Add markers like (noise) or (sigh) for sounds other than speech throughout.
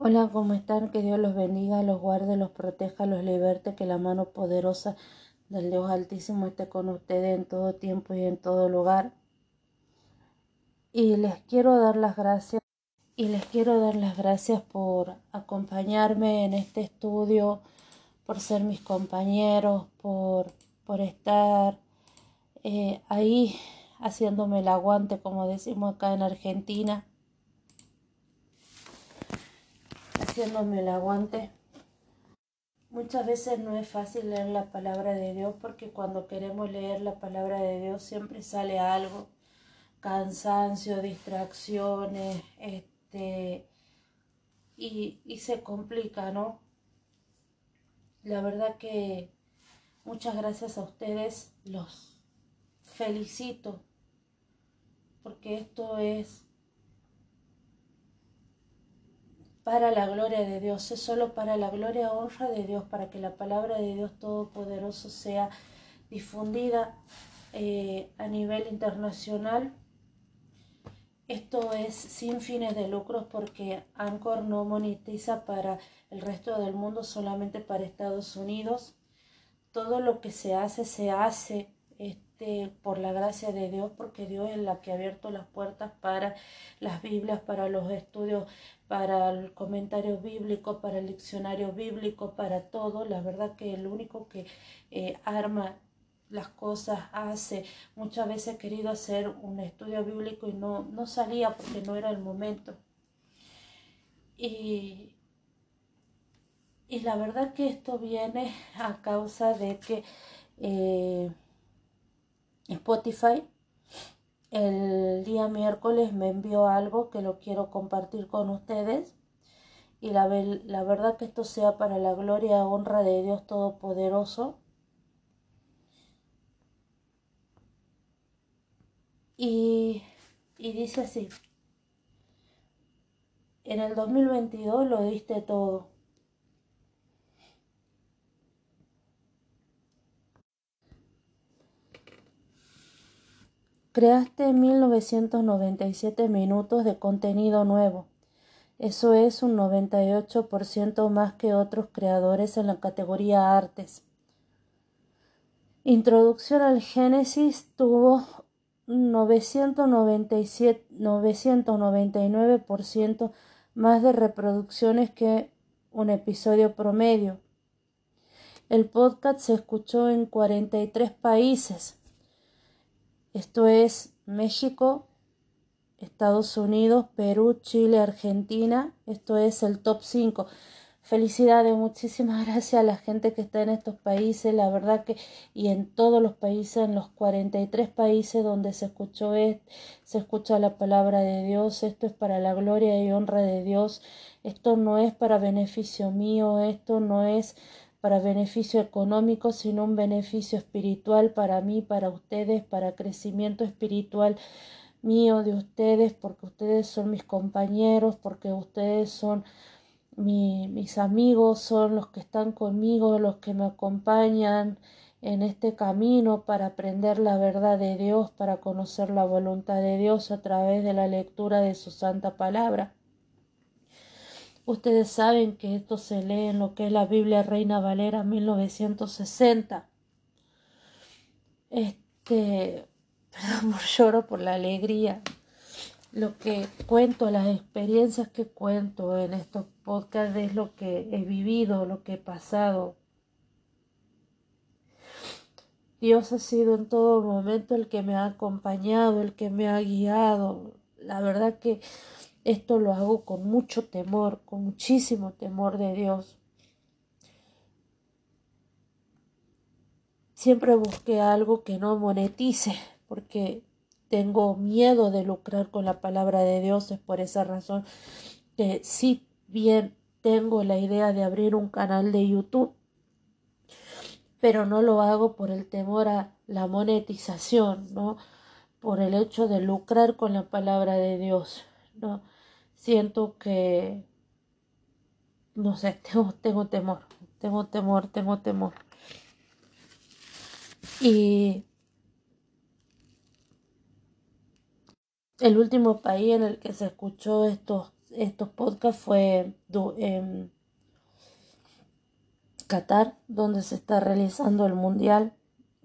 Hola, ¿cómo están? Que Dios los bendiga, los guarde, los proteja, los liberte, que la mano poderosa del Dios Altísimo esté con ustedes en todo tiempo y en todo lugar. Y les quiero dar las gracias y les quiero dar las gracias por acompañarme en este estudio, por ser mis compañeros, por, por estar eh, ahí haciéndome el aguante, como decimos acá en Argentina. Haciéndome el aguante. Muchas veces no es fácil leer la palabra de Dios porque cuando queremos leer la palabra de Dios siempre sale algo, cansancio, distracciones, este, y, y se complica, ¿no? La verdad que muchas gracias a ustedes, los felicito, porque esto es para la gloria de Dios, es solo para la gloria honra de Dios, para que la palabra de Dios Todopoderoso sea difundida eh, a nivel internacional. Esto es sin fines de lucros porque Anchor no monetiza para el resto del mundo, solamente para Estados Unidos. Todo lo que se hace, se hace este, por la gracia de Dios, porque Dios es la que ha abierto las puertas para las Biblias, para los estudios para el comentario bíblico, para el diccionario bíblico, para todo. La verdad que el único que eh, arma las cosas hace. Muchas veces he querido hacer un estudio bíblico y no, no salía porque no era el momento. Y, y la verdad que esto viene a causa de que eh, Spotify el día miércoles me envió algo que lo quiero compartir con ustedes. Y la, verdad que esto sea para la gloria y honra de Dios Todopoderoso. Y, y dice así, en el 2022 lo diste todo Creaste 1997 minutos de contenido nuevo. Eso es un 98% más que otros creadores en la categoría artes. Introducción al Génesis tuvo 997, 999% más de reproducciones que un episodio promedio. El podcast se escuchó en 43 países. Esto es México, Estados Unidos, Perú, Chile, Argentina. Esto es el top 5. Felicidades, muchísimas (laughs) gracias a la gente que está en estos países, la verdad que y en todos los países, en los 43 países donde se escuchó se escucha la palabra de Dios, esto es para la gloria y honra de Dios, esto no es para beneficio mío, esto no es para beneficio económico, sino un beneficio espiritual para mí, para ustedes, para crecimiento espiritual mío, de ustedes, porque ustedes son mis compañeros, porque ustedes son mis amigos, son los que están conmigo, los que me acompañan en este camino para aprender la verdad de Dios, para conocer la voluntad de Dios a través de la lectura de su santa palabra. Ustedes saben que esto se lee en lo que es la Biblia Reina Valera 1960. Este, (laughs) perdón lloro por la alegría. Lo que cuento, las experiencias que cuento en estos podcasts es lo que he vivido, lo que he pasado. Dios ha sido en todo momento el que me ha acompañado, el que me ha guiado. La verdad que esto lo hago con mucho temor, con muchísimo temor de Dios. Siempre busqué algo que no monetice, porque tengo miedo de lucrar con la palabra de Dios. Es por esa razón que si bien tengo la idea de abrir un canal de YouTube, pero no lo hago por el temor a la monetización, ¿no? Por el hecho de lucrar con la palabra de Dios, ¿no? Siento que, no sé, (laughs) tengo, tengo temor, tengo temor, tengo temor. Y el último país en el que se escuchó estos estos podcasts fue en Qatar, donde se está realizando el mundial.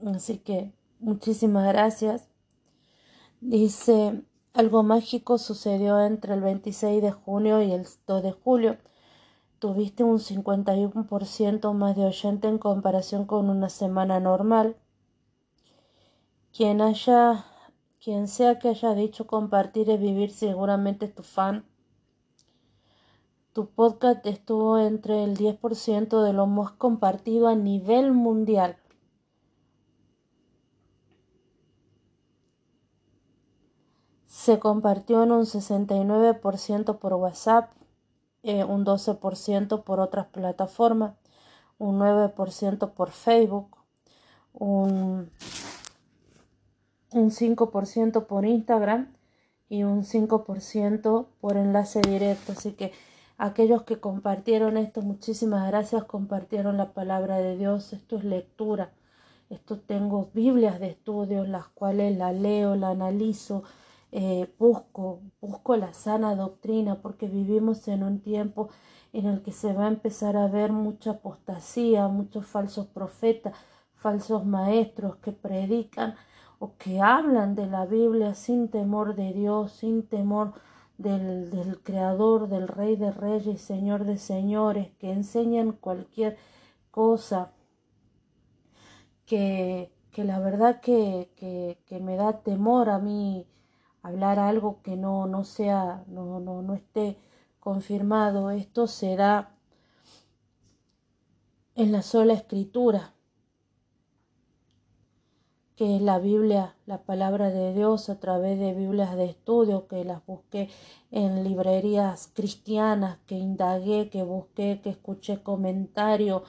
Así que muchísimas gracias. Dice, algo mágico sucedió entre el 26 de junio y el 2 de julio. Tuviste un 51% más de oyente en comparación con una semana normal. Quien haya, quien sea que haya dicho compartir es vivir seguramente es tu fan. Tu podcast estuvo entre el 10% de lo más compartido a nivel mundial. Se compartió en un 69% por WhatsApp, eh, un 12% por otras plataformas, un 9% por Facebook, un, un 5% por Instagram y un 5% por enlace directo. Así que aquellos que compartieron esto, muchísimas gracias, compartieron la palabra de Dios. Esto es lectura. Esto tengo Biblias de estudios, las cuales la leo, la analizo, eh, busco, busco la sana doctrina, porque vivimos en un tiempo en el que se va a empezar a ver mucha apostasía, muchos falsos profetas, falsos maestros que predican o que hablan de la Biblia sin temor de Dios, sin temor del, del Creador, del Rey de Reyes, Señor de Señores, que enseñan cualquier cosa que, que la verdad que, que, que me da temor a mí hablar algo que no, no sea, no, no, no esté confirmado. Esto se da en la sola escritura, que es la Biblia, la palabra de Dios a través de Biblias de estudio, que las busqué en librerías cristianas, que indagué, que busqué, que escuché comentarios,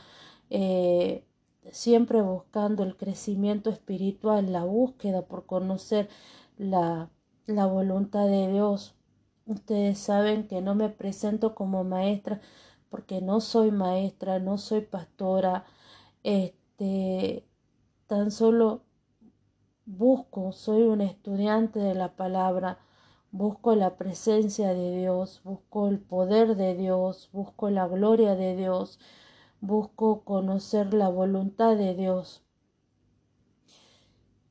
eh, siempre buscando el crecimiento espiritual, la búsqueda por conocer la, la voluntad de Dios. Ustedes saben que no me presento como maestra porque no soy maestra, no soy pastora, este, tan solo busco, soy un estudiante de la palabra, busco la presencia de Dios, busco el poder de Dios, busco la gloria de Dios, busco conocer la voluntad de Dios.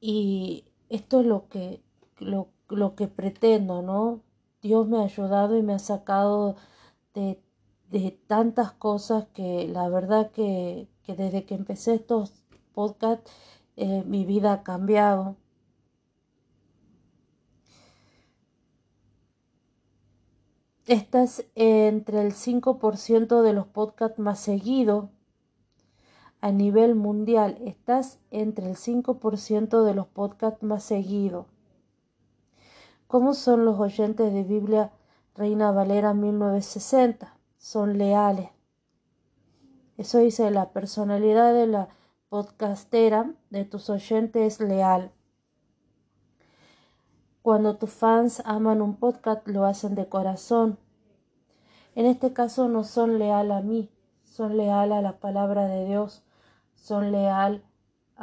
Y esto es lo que, lo, lo que pretendo, ¿no? Dios me ha ayudado y me ha sacado de, de tantas cosas que la verdad que, que desde que empecé estos podcasts eh, mi vida ha cambiado. Estás entre el 5% de los podcasts más seguidos a nivel mundial. Estás entre el 5% de los podcasts más seguidos. ¿Cómo son los oyentes de Biblia Reina Valera 1960? Son leales. Eso dice la personalidad de la podcastera de tus oyentes es leal. Cuando tus fans aman un podcast lo hacen de corazón. En este caso no son leal a mí, son leal a la palabra de Dios, son leal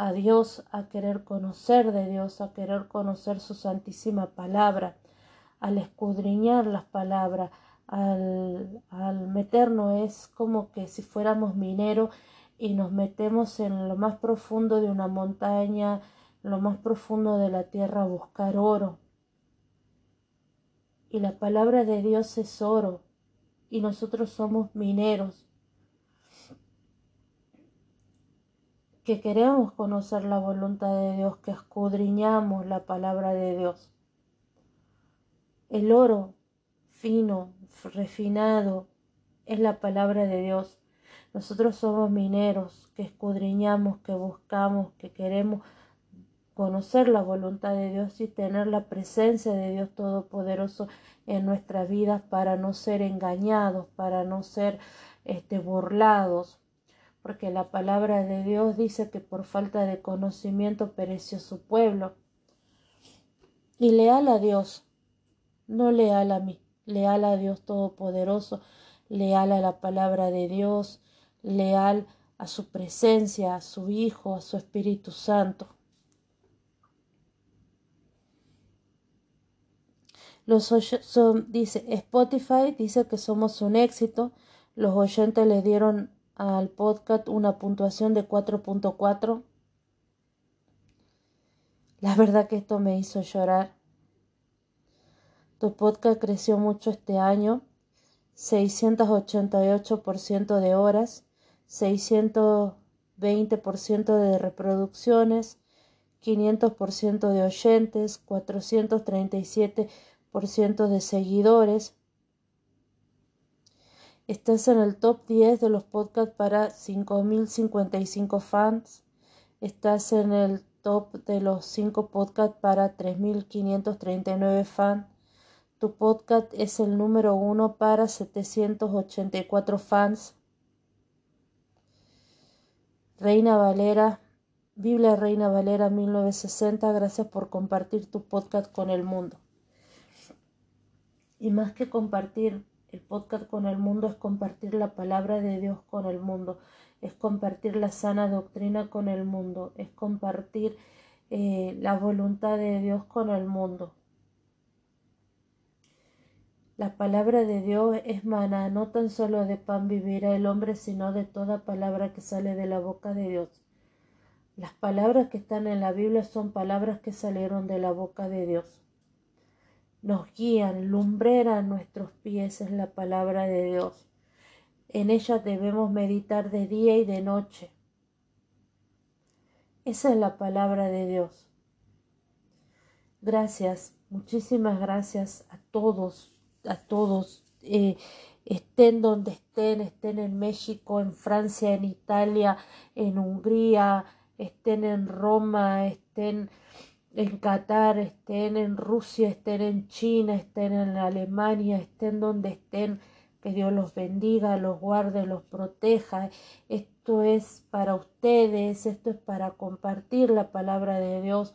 a Dios, a querer conocer de Dios, a querer conocer su santísima palabra, al escudriñar las palabras, al, al meternos es como que si fuéramos mineros y nos metemos en lo más profundo de una montaña, lo más profundo de la tierra a buscar oro. Y la palabra de Dios es oro, y nosotros somos mineros que queremos conocer la voluntad de Dios, que escudriñamos la palabra de Dios. El oro fino, refinado, es la palabra de Dios. Nosotros somos mineros que escudriñamos, que buscamos, que queremos conocer la voluntad de Dios y tener la presencia de Dios Todopoderoso en nuestras vidas para no ser engañados, para no ser este, burlados, porque la palabra de Dios dice que por falta de conocimiento pereció su pueblo. Y leal a Dios, no leal a mí, leal a Dios Todopoderoso, leal a la palabra de Dios, leal a su presencia, a su Hijo, a su Espíritu Santo. Los dice Spotify dice que somos un éxito. Los oyentes le dieron al podcast una puntuación de 4.4. La verdad que esto me hizo llorar. Tu podcast creció mucho este año, 688% de horas, 620% de reproducciones, 500% de oyentes, 437% de seguidores. Estás en el top 10 de los podcasts para 5.055 fans. Estás en el top de los 5 podcasts para 3.539 fans. Tu podcast es el número uno para 784 fans. Reina Valera, Biblia Reina Valera 1960, gracias por compartir tu podcast con el mundo. Y más que compartir el podcast con el mundo es compartir la palabra de Dios con el mundo, es compartir la sana doctrina con el mundo, es compartir eh, la voluntad de Dios con el mundo. La palabra de Dios es maná, no tan solo de pan vivirá el hombre, sino de toda palabra que sale de la boca de Dios. Las palabras que están en la Biblia son palabras que salieron de la boca de Dios. Nos guían, lumbrera nuestros pies es la palabra de Dios. En ella debemos meditar de día y de noche. Esa es la palabra de Dios. Gracias, muchísimas gracias a todos a todos, eh, estén donde estén, estén en México, en Francia, en Italia, en Hungría, estén en Roma, estén en Qatar, estén en Rusia, estén en China, estén en Alemania, estén donde estén, que Dios los bendiga, los guarde, los proteja. Esto es para ustedes, esto es para compartir la palabra de Dios,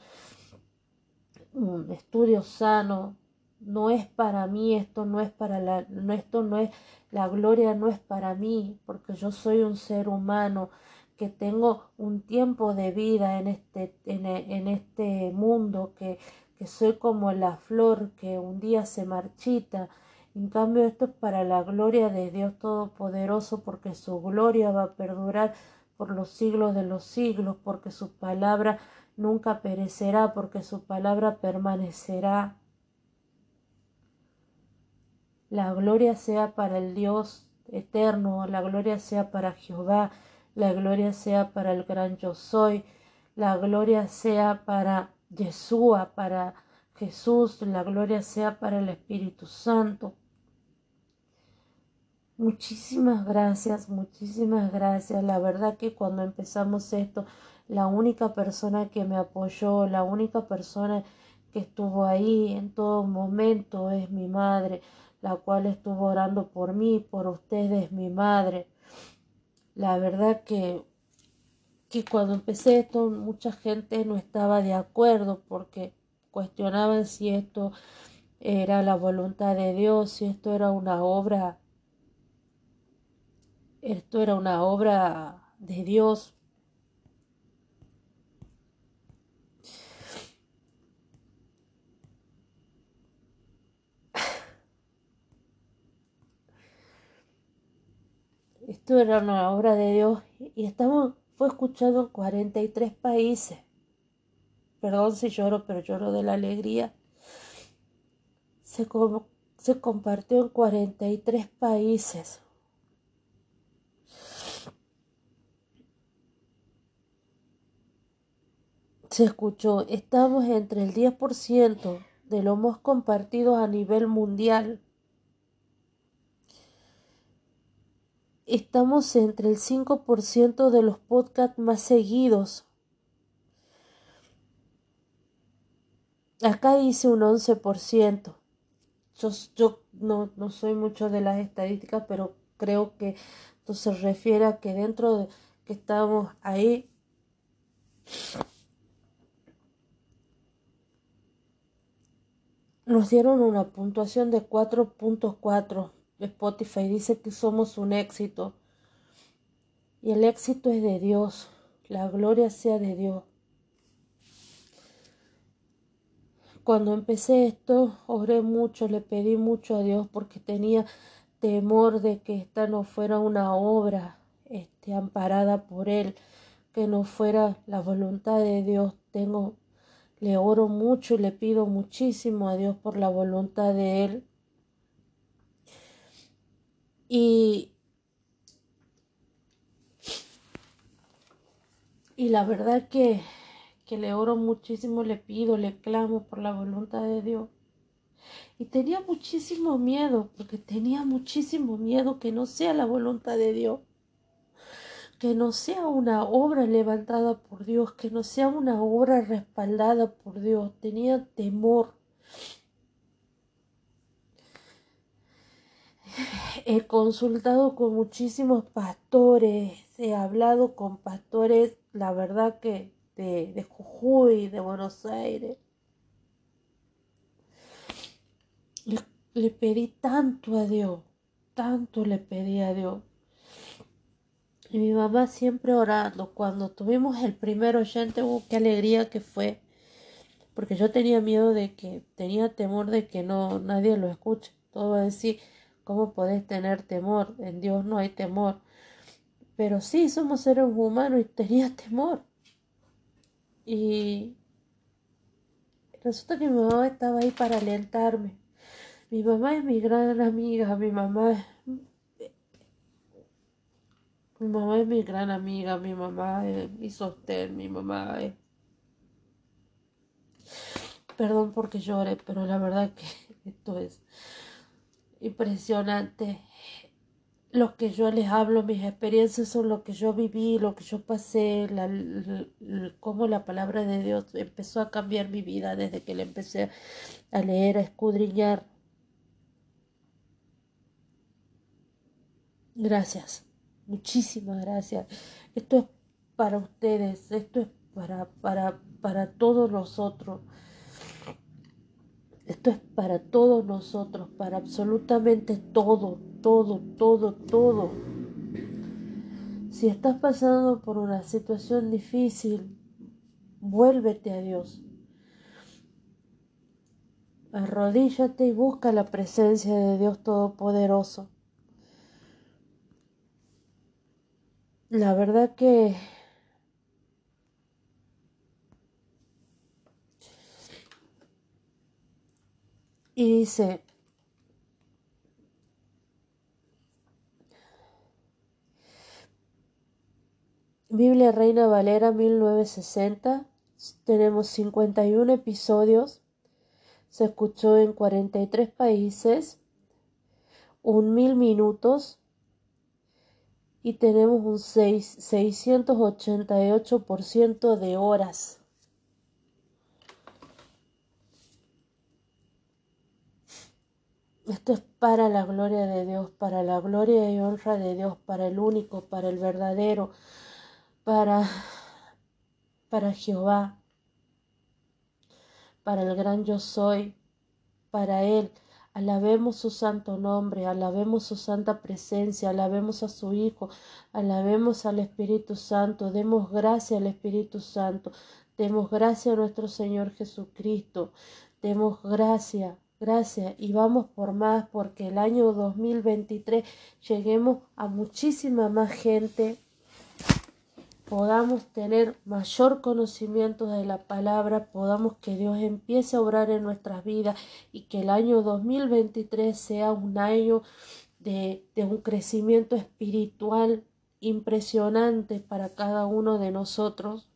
un estudio sano, no es para mí, esto no es para la, no, esto no es, la gloria no es para mí, porque yo soy un ser humano que tengo un tiempo de vida en este, en, en este mundo, que, que soy como la flor que un día se marchita. En cambio, esto es para la gloria de Dios Todopoderoso, porque su gloria va a perdurar por los siglos de los siglos, porque su palabra nunca perecerá, porque su palabra permanecerá. La gloria sea para el Dios eterno, la gloria sea para Jehová, la gloria sea para el gran yo soy, la gloria sea para Yeshua, para Jesús, la gloria sea para el Espíritu Santo. Muchísimas gracias, muchísimas gracias. La verdad que cuando empezamos esto, la única persona que me apoyó, la única persona que estuvo ahí en todo momento es mi madre la cual estuvo orando por mí, por ustedes, mi madre. La verdad que, que cuando empecé esto mucha gente no estaba de acuerdo porque cuestionaban si esto era la voluntad de Dios, si esto era una obra, esto era una obra de Dios Esto era una obra de Dios y estamos, fue escuchado en 43 países. Perdón si lloro, pero lloro de la alegría. Se, se compartió en 43 países. Se escuchó, estamos entre el 10% de lo más compartido a nivel mundial. Estamos entre el 5% de los podcasts más seguidos. Acá dice un 11%. Yo, yo no, soy mucho de las estadísticas, pero creo que esto se refiere a que dentro de que estamos ahí nos dieron una puntuación de 4.4 Spotify dice que somos un éxito. Y el éxito es de Dios. La gloria sea de Dios. cuando empecé esto, oré mucho, le pedí mucho a Dios porque tenía temor de que esta no fuera una obra este, amparada por Él, que no fuera la voluntad de Dios. Tengo, le oro mucho y le pido muchísimo a Dios por la voluntad de Él. Y, y la verdad que, que le oro muchísimo, le pido, le clamo por la voluntad de Dios. Y tenía muchísimo miedo, porque tenía muchísimo miedo que no sea la voluntad de Dios, que no sea una obra levantada por Dios, que no sea una obra respaldada por Dios. Tenía temor. He consultado con muchísimos pastores, he hablado con pastores, la verdad que de, de Jujuy, de Buenos Aires, le, pedí tanto a Dios, tanto le pedí a Dios. Y mi mamá siempre orando. Cuando tuvimos el primer oyente, hubo qué alegría que fue. Porque yo tenía miedo de que, tenía temor de que no nadie lo escuche. Todo va a decir, ¿cómo podés tener temor? En Dios no hay temor. Pero sí, somos seres humanos y tenía (laughs) temor. Y resulta que mi mamá estaba ahí para alentarme. Mi mamá es mi gran amiga, mi mamá es... Mi mamá es mi gran amiga, mi mamá es mi sostén, mi mamá es... Perdón porque llore, pero la verdad que (laughs) esto es impresionante. Lo que yo les hablo, mis experiencias son lo que yo viví, lo que yo pasé, la, cómo la palabra de Dios empezó a cambiar mi vida desde que le empecé a leer, a escudriñar Gracias, muchísimas gracias. Esto es para ustedes, esto es para, para, para todos nosotros. Esto es para todos nosotros, para absolutamente todo, todo, todo, todo. Si estás pasando por una situación difícil, vuélvete a Dios. Arrodíllate y busca la presencia de Dios Todopoderoso. la verdad que y dice Biblia Reina Valera 1960 tenemos 51 episodios se escuchó en 43 países un mil minutos y tenemos un 688% de horas. Esto es para la gloria de Dios, para la gloria y honra de Dios, para el único, para el verdadero, para, para Jehová, para el gran yo soy, para Él. Alabemos su santo nombre, alabemos su santa presencia, alabemos a su Hijo, alabemos al Espíritu Santo, demos gracia al Espíritu Santo, demos gracia a nuestro Señor Jesucristo, demos gracia, gracia y vamos por más porque el año 2023 lleguemos a muchísima más gente podamos tener mayor conocimiento de la palabra, podamos que Dios empiece a obrar en nuestras vidas y que el año 2023 sea un año de, de un crecimiento espiritual impresionante para cada uno de nosotros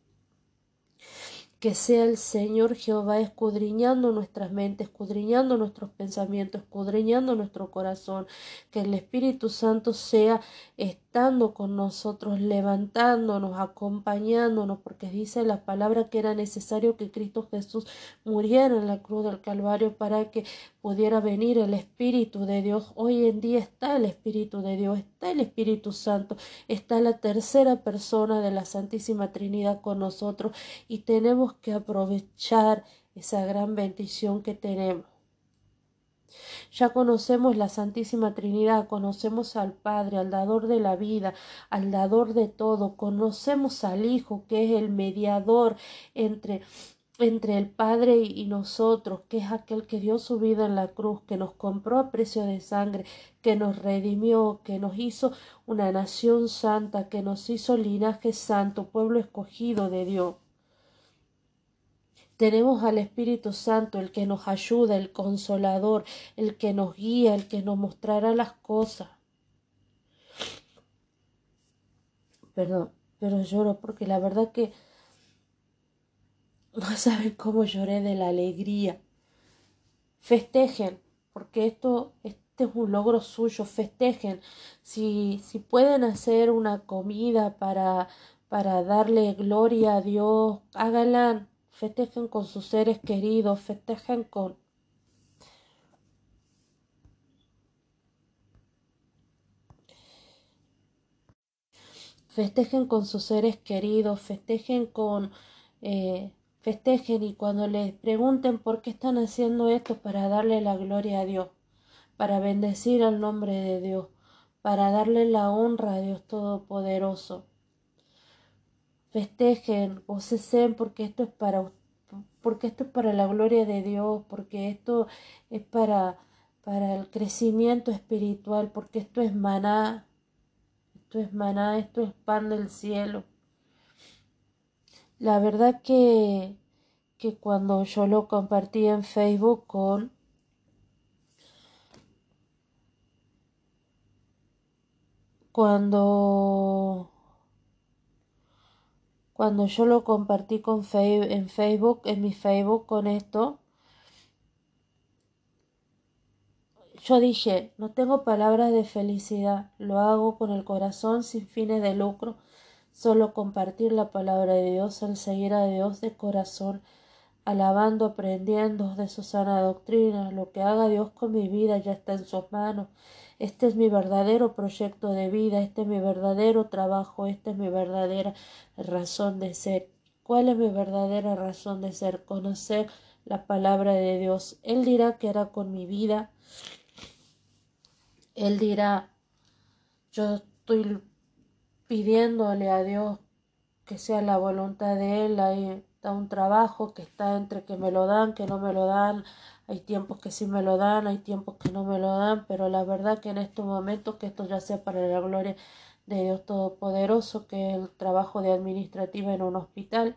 que sea el Señor Jehová escudriñando nuestras mentes, escudriñando nuestros pensamientos, escudriñando nuestro corazón, que el Espíritu Santo sea estando con nosotros, levantándonos, acompañándonos, porque dice la palabra que era necesario que Cristo Jesús muriera en la cruz del Calvario para que pudiera venir el Espíritu de Dios. Hoy en día está el Espíritu de Dios, está el Espíritu Santo, está la tercera persona de la Santísima Trinidad con nosotros y tenemos que aprovechar esa gran bendición que tenemos. Ya conocemos la Santísima Trinidad, conocemos al Padre, al dador de la vida, al dador de todo, conocemos al Hijo, que es el mediador entre entre el Padre y nosotros, que es aquel que dio su vida en la cruz, que nos compró a precio de sangre, que nos redimió, que nos hizo una nación santa, que nos hizo linaje santo, pueblo escogido de Dios. Tenemos al Espíritu Santo, el que nos ayuda, el consolador, el que nos guía, el que nos mostrará las cosas. Perdón, pero lloro porque la verdad que (laughs) no saben cómo lloré de la alegría. Festejen, porque esto, este es un logro suyo. Festejen. Si, si pueden hacer una comida para, para darle gloria a Dios, háganla. Festejen con sus seres queridos, festejen con, festejen con sus seres queridos, festejen con eh, festejen y cuando les pregunten por qué están haciendo esto para darle la gloria a Dios, para bendecir al nombre de Dios, para darle la honra a Dios Todopoderoso. Festejen, gocesen porque esto es para porque esto es para la gloria de Dios, porque esto es para para el crecimiento espiritual, porque esto es maná, esto es maná, esto es pan del cielo. La verdad que, que cuando yo lo compartí en Facebook con cuando cuando yo lo compartí con en Facebook, en mi Facebook con esto, yo dije, no tengo palabras de felicidad, lo hago con el corazón sin fines de lucro Solo compartir la palabra de Dios, el seguir a Dios de corazón, alabando, aprendiendo de su sana doctrina. Lo que haga Dios con mi vida ya está en sus manos. Este es mi verdadero proyecto de vida, este es mi verdadero trabajo, esta es mi verdadera razón de ser. ¿Cuál es mi verdadera razón de ser? Conocer la palabra de Dios. Él dirá qué hará con mi vida. Él dirá, yo estoy pidiéndole a Dios que sea la voluntad de Él. Hay está un trabajo que está entre que me lo dan, que no me lo dan. Hay tiempos que sí me lo dan, hay tiempos que no me lo dan, pero la verdad que en estos momentos que esto ya sea para la gloria de Dios Todopoderoso, que el trabajo de administrativa en un hospital,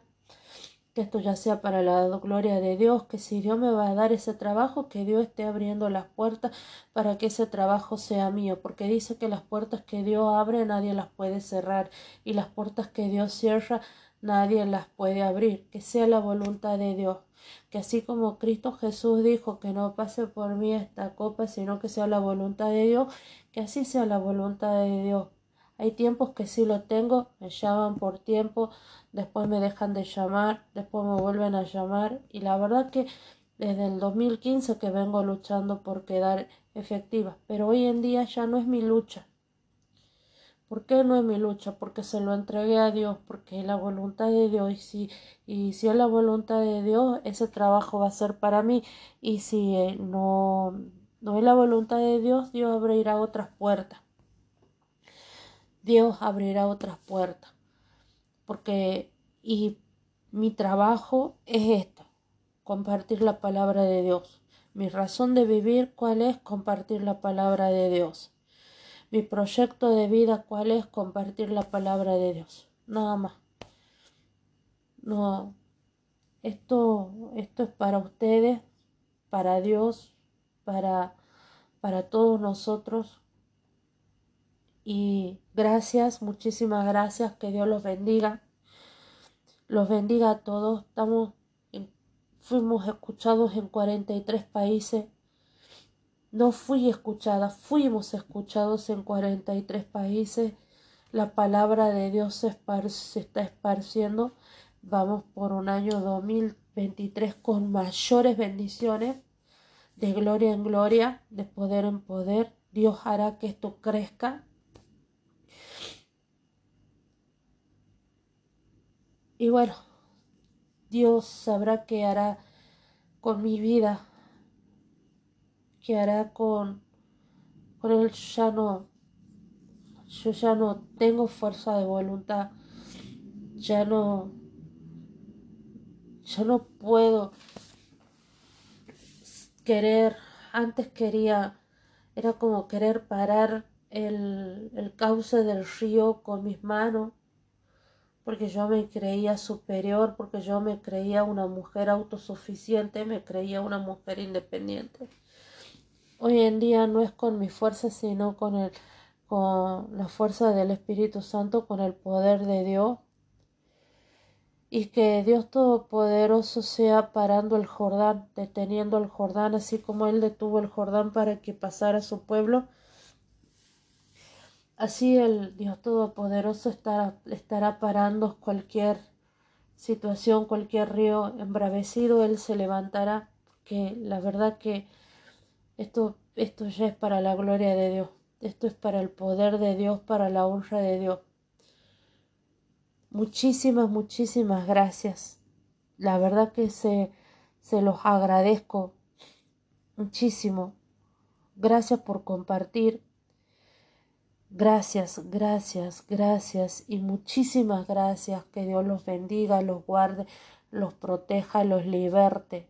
que esto ya sea para la gloria de Dios, que si Dios me va a dar ese trabajo, que Dios esté abriendo las puertas para que ese trabajo sea mío, porque dice que las puertas que Dios abre nadie las puede cerrar y las puertas que Dios cierra nadie las puede abrir, que sea la voluntad de Dios, que así como Cristo Jesús dijo que no pase por mí esta copa, sino que sea la voluntad de Dios, que así sea la voluntad de Dios. Hay tiempos que sí lo tengo, me llaman por tiempo, después me dejan de llamar, después me vuelven a llamar y la verdad que desde el 2015 que vengo luchando por quedar efectiva, pero hoy en día ya no es mi lucha. ¿Por qué no es mi lucha? Porque se lo entregué a Dios, porque es la voluntad de Dios y si, y si es la voluntad de Dios, ese trabajo va a ser para mí y si eh, no, no es la voluntad de Dios, Dios abrirá otras puertas. Dios abrirá otras puertas porque y mi trabajo es esto, compartir la palabra de Dios. Mi razón de vivir, ¿cuál es? Compartir la palabra de Dios. Mi proyecto de vida, ¿cuál es? Compartir la palabra de Dios. Nada más. No, esto, esto es para ustedes, para Dios, para, para todos nosotros. Y gracias, muchísimas gracias, que Dios los bendiga los bendiga a todos. Estamos fuimos escuchados en 43 países. No fui escuchada, fuimos escuchados en 43 países. La palabra de Dios se, está esparciendo. Vamos por un año 2023 con mayores bendiciones, de gloria en gloria, de poder en poder. Dios hará que esto crezca Y bueno, Dios sabrá qué hará con mi vida, qué hará con, con él. Ya no, yo ya no tengo fuerza de voluntad, ya no, yo no puedo querer, antes quería, era como querer parar el, el cauce del río con mis manos, porque yo me creía superior, porque yo me creía una mujer autosuficiente, me creía una mujer independiente. Hoy en día no es con mi fuerza, sino con el con la fuerza del Espíritu Santo, con el poder de Dios. Y que Dios Todopoderoso sea parando el Jordán, deteniendo el Jordán, así como Él detuvo el Jordán para que pasara su pueblo. Así el Dios Todopoderoso estará, estará parando cualquier situación, cualquier río embravecido, Él se levantará. Que la verdad que esto, esto ya es para la gloria de Dios. Esto es para el poder de Dios, para la honra de Dios. Muchísimas, muchísimas gracias. La verdad que se, se los agradezco muchísimo. Gracias por compartir. Gracias, gracias, gracias y muchísimas gracias. Que Dios los bendiga, los guarde, los proteja, los liberte.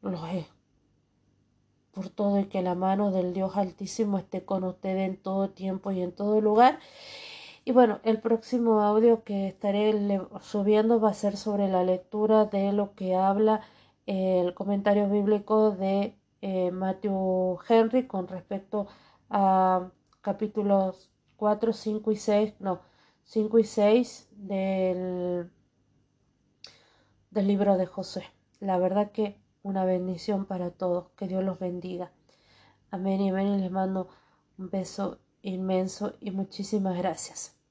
Los por todo y que la mano del Dios Altísimo esté con usted en todo tiempo y en todo lugar. Y bueno, el próximo audio que estaré subiendo va a ser sobre la lectura de lo que habla el comentario bíblico de eh, Matthew Henry con respecto a capítulos 4, 5 y 6, no, 5 y 6 del, del libro de José. La verdad que una bendición para todos. Que Dios los bendiga. Amén y amén. Y les mando un beso inmenso y muchísimas gracias.